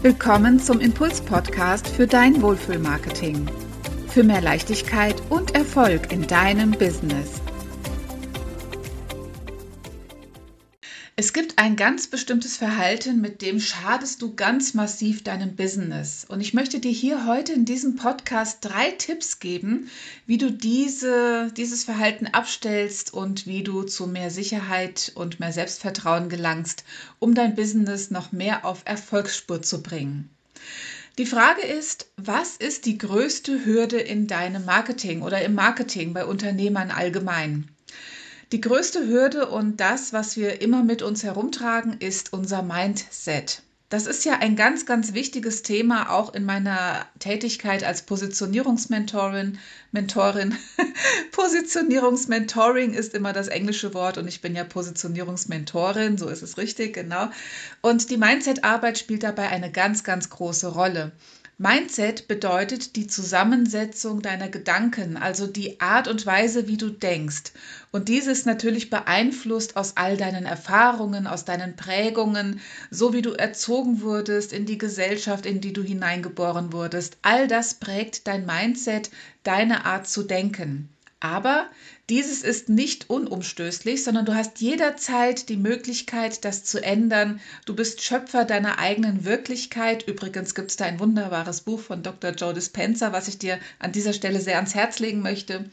Willkommen zum Impuls-Podcast für dein Wohlfühlmarketing. Für mehr Leichtigkeit und Erfolg in deinem Business. Es gibt ein ganz bestimmtes Verhalten, mit dem schadest du ganz massiv deinem Business. Und ich möchte dir hier heute in diesem Podcast drei Tipps geben, wie du diese, dieses Verhalten abstellst und wie du zu mehr Sicherheit und mehr Selbstvertrauen gelangst, um dein Business noch mehr auf Erfolgsspur zu bringen. Die Frage ist, was ist die größte Hürde in deinem Marketing oder im Marketing bei Unternehmern allgemein? Die größte Hürde und das, was wir immer mit uns herumtragen, ist unser Mindset. Das ist ja ein ganz, ganz wichtiges Thema auch in meiner Tätigkeit als Positionierungsmentorin. Mentorin. Positionierungsmentoring ist immer das englische Wort und ich bin ja Positionierungsmentorin, so ist es richtig, genau. Und die Mindset-Arbeit spielt dabei eine ganz, ganz große Rolle. Mindset bedeutet die Zusammensetzung deiner Gedanken, also die Art und Weise, wie du denkst. Und dieses natürlich beeinflusst aus all deinen Erfahrungen, aus deinen Prägungen, so wie du erzogen wurdest, in die Gesellschaft, in die du hineingeboren wurdest. All das prägt dein Mindset, deine Art zu denken. Aber dieses ist nicht unumstößlich, sondern du hast jederzeit die Möglichkeit, das zu ändern. Du bist Schöpfer deiner eigenen Wirklichkeit. Übrigens gibt es da ein wunderbares Buch von Dr. Joe Dispenza, was ich dir an dieser Stelle sehr ans Herz legen möchte.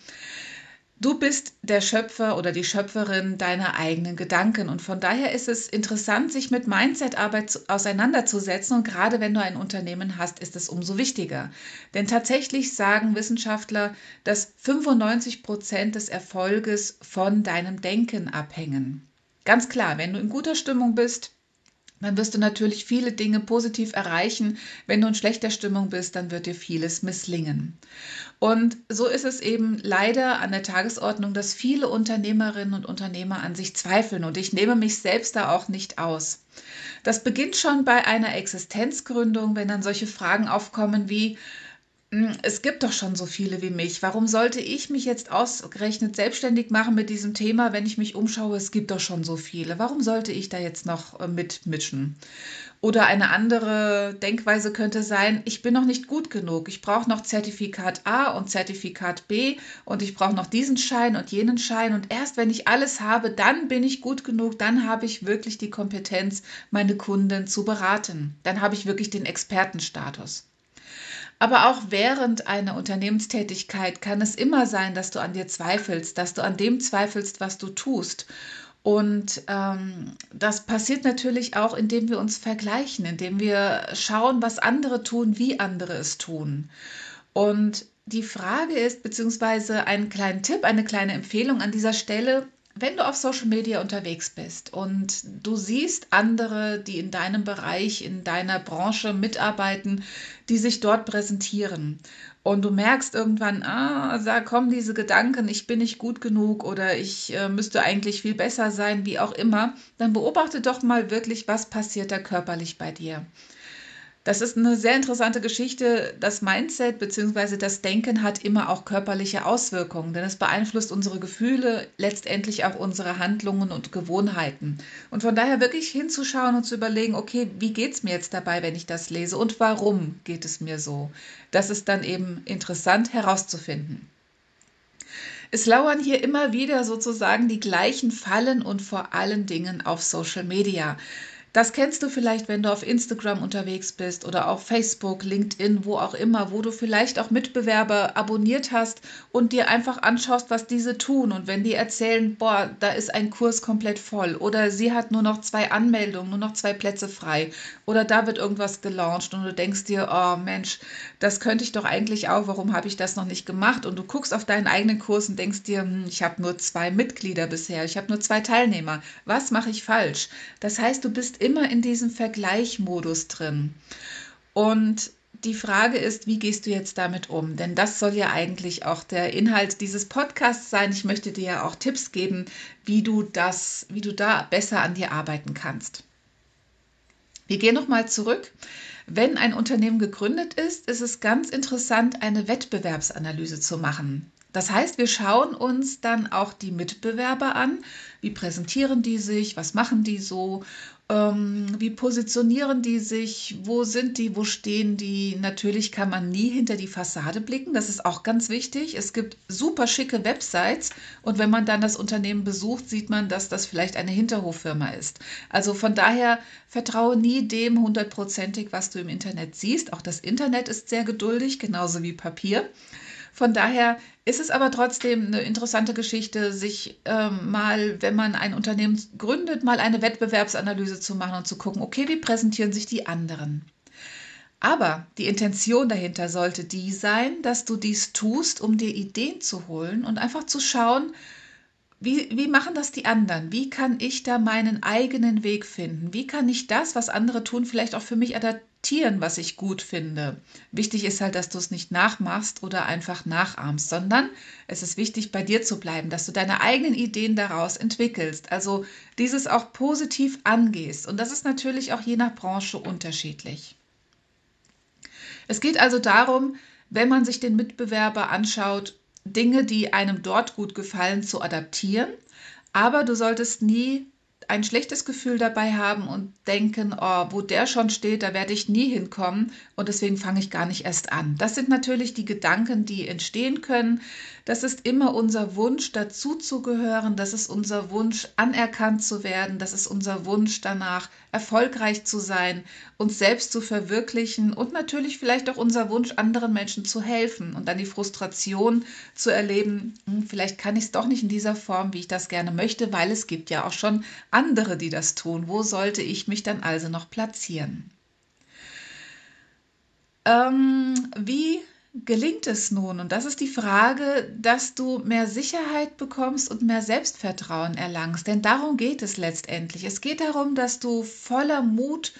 Du bist der Schöpfer oder die Schöpferin deiner eigenen Gedanken und von daher ist es interessant, sich mit Mindset-Arbeit auseinanderzusetzen und gerade wenn du ein Unternehmen hast, ist es umso wichtiger. Denn tatsächlich sagen Wissenschaftler, dass 95 Prozent des Erfolges von deinem Denken abhängen. Ganz klar, wenn du in guter Stimmung bist, dann wirst du natürlich viele Dinge positiv erreichen. Wenn du in schlechter Stimmung bist, dann wird dir vieles misslingen. Und so ist es eben leider an der Tagesordnung, dass viele Unternehmerinnen und Unternehmer an sich zweifeln. Und ich nehme mich selbst da auch nicht aus. Das beginnt schon bei einer Existenzgründung, wenn dann solche Fragen aufkommen wie, es gibt doch schon so viele wie mich. Warum sollte ich mich jetzt ausgerechnet selbstständig machen mit diesem Thema, wenn ich mich umschaue? Es gibt doch schon so viele. Warum sollte ich da jetzt noch äh, mitmischen? Oder eine andere Denkweise könnte sein, ich bin noch nicht gut genug. Ich brauche noch Zertifikat A und Zertifikat B und ich brauche noch diesen Schein und jenen Schein. Und erst wenn ich alles habe, dann bin ich gut genug, dann habe ich wirklich die Kompetenz, meine Kunden zu beraten. Dann habe ich wirklich den Expertenstatus. Aber auch während einer Unternehmenstätigkeit kann es immer sein, dass du an dir zweifelst, dass du an dem zweifelst, was du tust. Und ähm, das passiert natürlich auch, indem wir uns vergleichen, indem wir schauen, was andere tun, wie andere es tun. Und die Frage ist, beziehungsweise einen kleinen Tipp, eine kleine Empfehlung an dieser Stelle, wenn du auf Social Media unterwegs bist und du siehst andere, die in deinem Bereich, in deiner Branche mitarbeiten, die sich dort präsentieren und du merkst irgendwann, ah, da kommen diese Gedanken, ich bin nicht gut genug oder ich äh, müsste eigentlich viel besser sein, wie auch immer, dann beobachte doch mal wirklich, was passiert da körperlich bei dir. Das ist eine sehr interessante Geschichte. Das Mindset bzw. das Denken hat immer auch körperliche Auswirkungen, denn es beeinflusst unsere Gefühle, letztendlich auch unsere Handlungen und Gewohnheiten. Und von daher wirklich hinzuschauen und zu überlegen, okay, wie geht es mir jetzt dabei, wenn ich das lese und warum geht es mir so? Das ist dann eben interessant herauszufinden. Es lauern hier immer wieder sozusagen die gleichen Fallen und vor allen Dingen auf Social Media. Das kennst du vielleicht, wenn du auf Instagram unterwegs bist oder auf Facebook, LinkedIn, wo auch immer, wo du vielleicht auch Mitbewerber abonniert hast und dir einfach anschaust, was diese tun. Und wenn die erzählen, boah, da ist ein Kurs komplett voll oder sie hat nur noch zwei Anmeldungen, nur noch zwei Plätze frei oder da wird irgendwas gelauncht und du denkst dir, oh Mensch, das könnte ich doch eigentlich auch, warum habe ich das noch nicht gemacht? Und du guckst auf deinen eigenen Kurs und denkst dir, hm, ich habe nur zwei Mitglieder bisher, ich habe nur zwei Teilnehmer. Was mache ich falsch? Das heißt, du bist immer in diesem Vergleichmodus drin. Und die Frage ist, wie gehst du jetzt damit um? Denn das soll ja eigentlich auch der Inhalt dieses Podcasts sein. Ich möchte dir ja auch Tipps geben, wie du das, wie du da besser an dir arbeiten kannst. Wir gehen nochmal zurück. Wenn ein Unternehmen gegründet ist, ist es ganz interessant, eine Wettbewerbsanalyse zu machen. Das heißt, wir schauen uns dann auch die Mitbewerber an. Wie präsentieren die sich? Was machen die so? Ähm, wie positionieren die sich? Wo sind die? Wo stehen die? Natürlich kann man nie hinter die Fassade blicken. Das ist auch ganz wichtig. Es gibt super schicke Websites und wenn man dann das Unternehmen besucht, sieht man, dass das vielleicht eine Hinterhoffirma ist. Also von daher vertraue nie dem hundertprozentig, was du im Internet siehst. Auch das Internet ist sehr geduldig, genauso wie Papier. Von daher ist es aber trotzdem eine interessante Geschichte, sich ähm, mal, wenn man ein Unternehmen gründet, mal eine Wettbewerbsanalyse zu machen und zu gucken, okay, wie präsentieren sich die anderen? Aber die Intention dahinter sollte die sein, dass du dies tust, um dir Ideen zu holen und einfach zu schauen, wie, wie machen das die anderen? Wie kann ich da meinen eigenen Weg finden? Wie kann ich das, was andere tun, vielleicht auch für mich adaptieren? Akzeptieren, was ich gut finde. Wichtig ist halt, dass du es nicht nachmachst oder einfach nachahmst, sondern es ist wichtig, bei dir zu bleiben, dass du deine eigenen Ideen daraus entwickelst. Also dieses auch positiv angehst. Und das ist natürlich auch je nach Branche unterschiedlich. Es geht also darum, wenn man sich den Mitbewerber anschaut, Dinge, die einem dort gut gefallen, zu adaptieren. Aber du solltest nie ein schlechtes Gefühl dabei haben und denken, oh, wo der schon steht, da werde ich nie hinkommen und deswegen fange ich gar nicht erst an. Das sind natürlich die Gedanken, die entstehen können. Das ist immer unser Wunsch, dazuzugehören. Das ist unser Wunsch, anerkannt zu werden. Das ist unser Wunsch danach, erfolgreich zu sein, uns selbst zu verwirklichen und natürlich vielleicht auch unser Wunsch, anderen Menschen zu helfen und dann die Frustration zu erleben, hm, vielleicht kann ich es doch nicht in dieser Form, wie ich das gerne möchte, weil es gibt ja auch schon andere, die das tun. Wo sollte ich mich dann also noch platzieren? Ähm, wie gelingt es nun? Und das ist die Frage, dass du mehr Sicherheit bekommst und mehr Selbstvertrauen erlangst. Denn darum geht es letztendlich. Es geht darum, dass du voller Mut,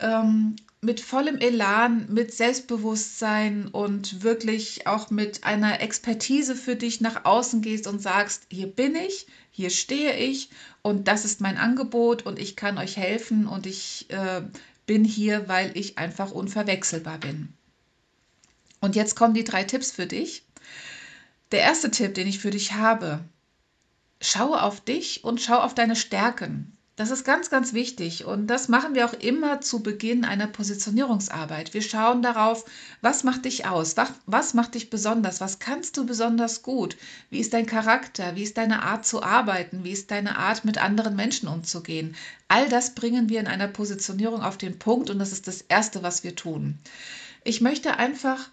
ähm, mit vollem Elan, mit Selbstbewusstsein und wirklich auch mit einer Expertise für dich nach außen gehst und sagst, hier bin ich, hier stehe ich und das ist mein Angebot und ich kann euch helfen und ich äh, bin hier, weil ich einfach unverwechselbar bin. Und jetzt kommen die drei Tipps für dich. Der erste Tipp, den ich für dich habe, schaue auf dich und schau auf deine Stärken. Das ist ganz, ganz wichtig und das machen wir auch immer zu Beginn einer Positionierungsarbeit. Wir schauen darauf, was macht dich aus, was, was, macht dich besonders, was kannst du besonders gut, wie ist dein Charakter, wie ist deine Art zu arbeiten, wie ist deine Art mit anderen Menschen umzugehen. All das bringen wir in einer Positionierung auf den Punkt und das ist das Erste, was wir tun. Ich möchte einfach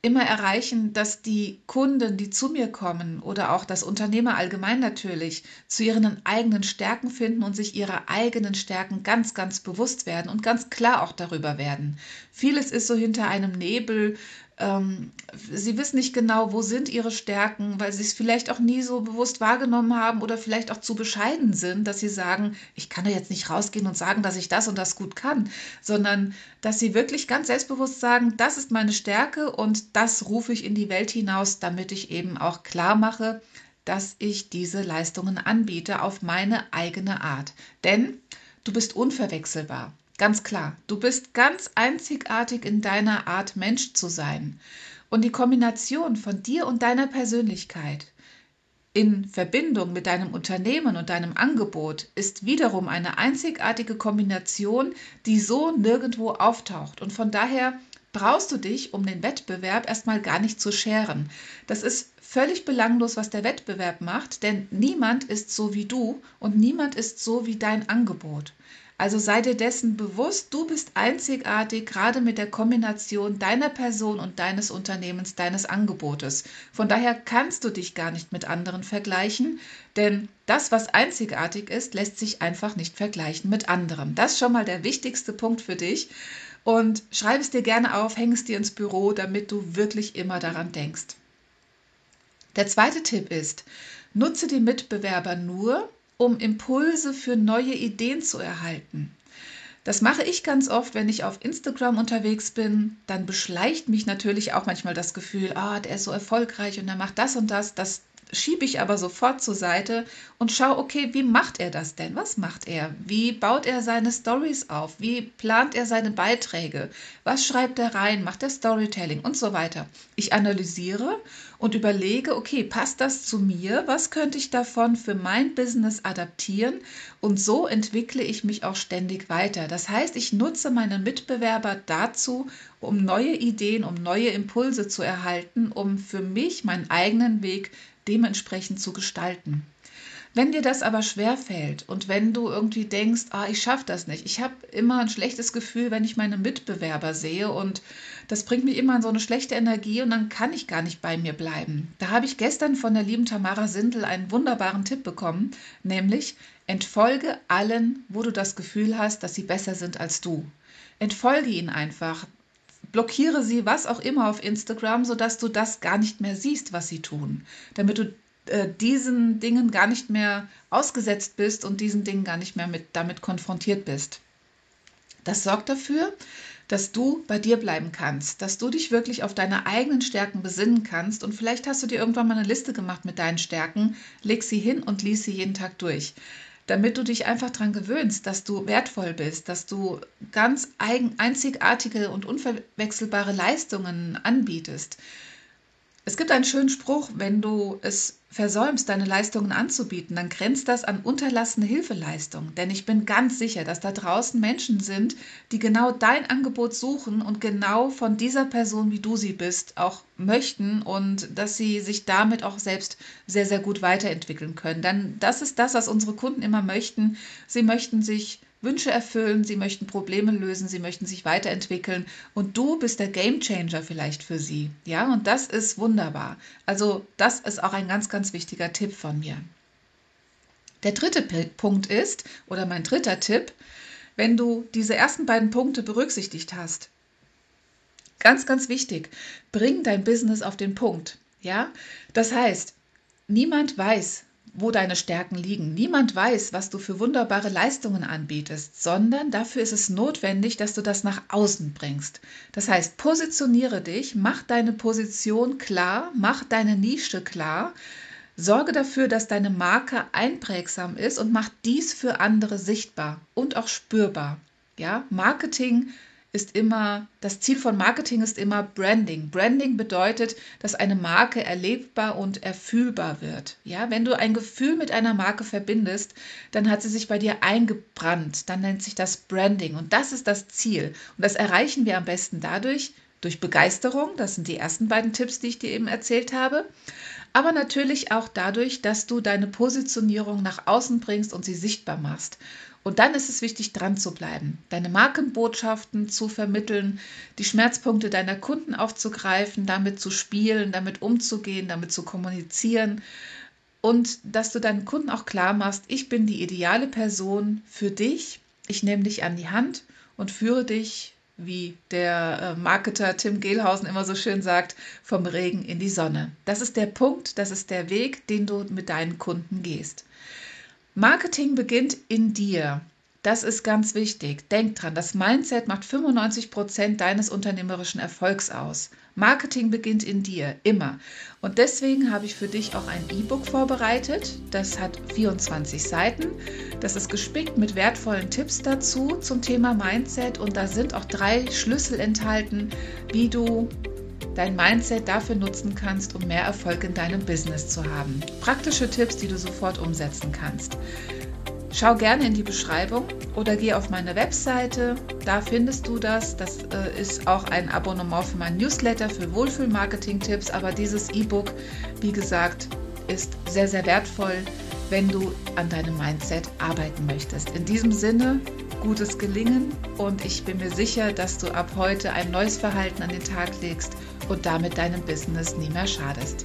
immer erreichen, dass die Kunden, die zu mir kommen oder auch das Unternehmer allgemein natürlich, zu ihren eigenen Stärken finden und sich ihrer eigenen Stärken ganz, ganz bewusst werden und ganz klar auch darüber werden. Vieles ist so hinter einem Nebel ähm, sie wissen nicht genau, wo sind ihre Stärken, weil sie es vielleicht auch nie so bewusst wahrgenommen haben oder vielleicht auch zu bescheiden sind, dass sie sagen, ich kann da jetzt nicht rausgehen und sagen, dass ich das und das gut kann, sondern dass sie wirklich ganz selbstbewusst sagen, das ist meine Stärke und das rufe ich in die Welt hinaus, damit ich eben auch klar mache, dass ich diese Leistungen anbiete auf meine eigene Art. Denn du bist unverwechselbar. Ganz klar, du bist ganz einzigartig in deiner Art Mensch zu sein. Und die Kombination von dir und deiner Persönlichkeit in Verbindung mit deinem Unternehmen und deinem Angebot ist wiederum eine einzigartige Kombination, die so nirgendwo auftaucht. Und von daher brauchst du dich um den Wettbewerb erstmal gar nicht zu scheren. Das ist völlig belanglos, was der Wettbewerb macht, denn niemand ist so wie du und niemand ist so wie dein Angebot. Also sei dir dessen bewusst, du bist einzigartig, gerade mit der Kombination deiner Person und deines Unternehmens, deines Angebotes. Von daher kannst du dich gar nicht mit anderen vergleichen, denn das, was einzigartig ist, lässt sich einfach nicht vergleichen mit anderen. Das ist schon mal der wichtigste Punkt für dich. Und schreib es dir gerne auf, häng es dir ins Büro, damit du wirklich immer daran denkst. Der zweite Tipp ist, nutze die Mitbewerber nur, um Impulse für neue Ideen zu erhalten. Das mache ich ganz oft, wenn ich auf Instagram unterwegs bin. Dann beschleicht mich natürlich auch manchmal das Gefühl, ah, der ist so erfolgreich und er macht das und das. Das schiebe ich aber sofort zur Seite und schaue, okay, wie macht er das denn? Was macht er? Wie baut er seine Stories auf? Wie plant er seine Beiträge? Was schreibt er rein? Macht er Storytelling und so weiter? Ich analysiere und überlege, okay, passt das zu mir? Was könnte ich davon für mein Business adaptieren? Und so entwickle ich mich auch ständig weiter. Das heißt, ich nutze meine Mitbewerber dazu, um neue Ideen, um neue Impulse zu erhalten, um für mich meinen eigenen Weg dementsprechend zu gestalten. Wenn dir das aber schwer fällt und wenn du irgendwie denkst, ah, ich schaffe das nicht, ich habe immer ein schlechtes Gefühl, wenn ich meine Mitbewerber sehe und das bringt mich immer in so eine schlechte Energie und dann kann ich gar nicht bei mir bleiben. Da habe ich gestern von der lieben Tamara Sindel einen wunderbaren Tipp bekommen, nämlich entfolge allen, wo du das Gefühl hast, dass sie besser sind als du. Entfolge ihnen einfach blockiere sie, was auch immer auf Instagram, sodass du das gar nicht mehr siehst, was sie tun, damit du äh, diesen Dingen gar nicht mehr ausgesetzt bist und diesen Dingen gar nicht mehr mit, damit konfrontiert bist. Das sorgt dafür, dass du bei dir bleiben kannst, dass du dich wirklich auf deine eigenen Stärken besinnen kannst. Und vielleicht hast du dir irgendwann mal eine Liste gemacht mit deinen Stärken, leg sie hin und lies sie jeden Tag durch damit du dich einfach daran gewöhnst, dass du wertvoll bist, dass du ganz eigen, einzigartige und unverwechselbare Leistungen anbietest. Es gibt einen schönen Spruch, wenn du es versäumst, deine Leistungen anzubieten, dann grenzt das an unterlassene Hilfeleistung. Denn ich bin ganz sicher, dass da draußen Menschen sind, die genau dein Angebot suchen und genau von dieser Person, wie du sie bist, auch möchten und dass sie sich damit auch selbst sehr, sehr gut weiterentwickeln können. Denn das ist das, was unsere Kunden immer möchten. Sie möchten sich Wünsche erfüllen, sie möchten Probleme lösen, sie möchten sich weiterentwickeln und du bist der Gamechanger vielleicht für sie. Ja, und das ist wunderbar. Also, das ist auch ein ganz, ganz wichtiger Tipp von mir. Der dritte Punkt ist, oder mein dritter Tipp, wenn du diese ersten beiden Punkte berücksichtigt hast, ganz, ganz wichtig, bring dein Business auf den Punkt. Ja, das heißt, niemand weiß, wo deine Stärken liegen. Niemand weiß, was du für wunderbare Leistungen anbietest, sondern dafür ist es notwendig, dass du das nach außen bringst. Das heißt, positioniere dich, mach deine Position klar, mach deine Nische klar, sorge dafür, dass deine Marke einprägsam ist und mach dies für andere sichtbar und auch spürbar. Ja, Marketing ist immer, das Ziel von Marketing ist immer Branding. Branding bedeutet, dass eine Marke erlebbar und erfühlbar wird. Ja, wenn du ein Gefühl mit einer Marke verbindest, dann hat sie sich bei dir eingebrannt. Dann nennt sich das Branding. Und das ist das Ziel. Und das erreichen wir am besten dadurch, durch Begeisterung. Das sind die ersten beiden Tipps, die ich dir eben erzählt habe. Aber natürlich auch dadurch, dass du deine Positionierung nach außen bringst und sie sichtbar machst. Und dann ist es wichtig, dran zu bleiben, deine Markenbotschaften zu vermitteln, die Schmerzpunkte deiner Kunden aufzugreifen, damit zu spielen, damit umzugehen, damit zu kommunizieren und dass du deinen Kunden auch klar machst, ich bin die ideale Person für dich, ich nehme dich an die Hand und führe dich, wie der äh, Marketer Tim Gehlhausen immer so schön sagt, vom Regen in die Sonne. Das ist der Punkt, das ist der Weg, den du mit deinen Kunden gehst. Marketing beginnt in dir. Das ist ganz wichtig. Denk dran, das Mindset macht 95 Prozent deines unternehmerischen Erfolgs aus. Marketing beginnt in dir, immer. Und deswegen habe ich für dich auch ein E-Book vorbereitet. Das hat 24 Seiten. Das ist gespickt mit wertvollen Tipps dazu zum Thema Mindset. Und da sind auch drei Schlüssel enthalten, wie du dein Mindset dafür nutzen kannst, um mehr Erfolg in deinem Business zu haben. Praktische Tipps, die du sofort umsetzen kannst. Schau gerne in die Beschreibung oder geh auf meine Webseite. Da findest du das. Das äh, ist auch ein Abonnement für mein Newsletter für Wohlfühl-Marketing-Tipps. Aber dieses E-Book, wie gesagt, ist sehr, sehr wertvoll, wenn du an deinem Mindset arbeiten möchtest. In diesem Sinne, gutes Gelingen und ich bin mir sicher, dass du ab heute ein neues Verhalten an den Tag legst und damit deinem Business nie mehr schadest.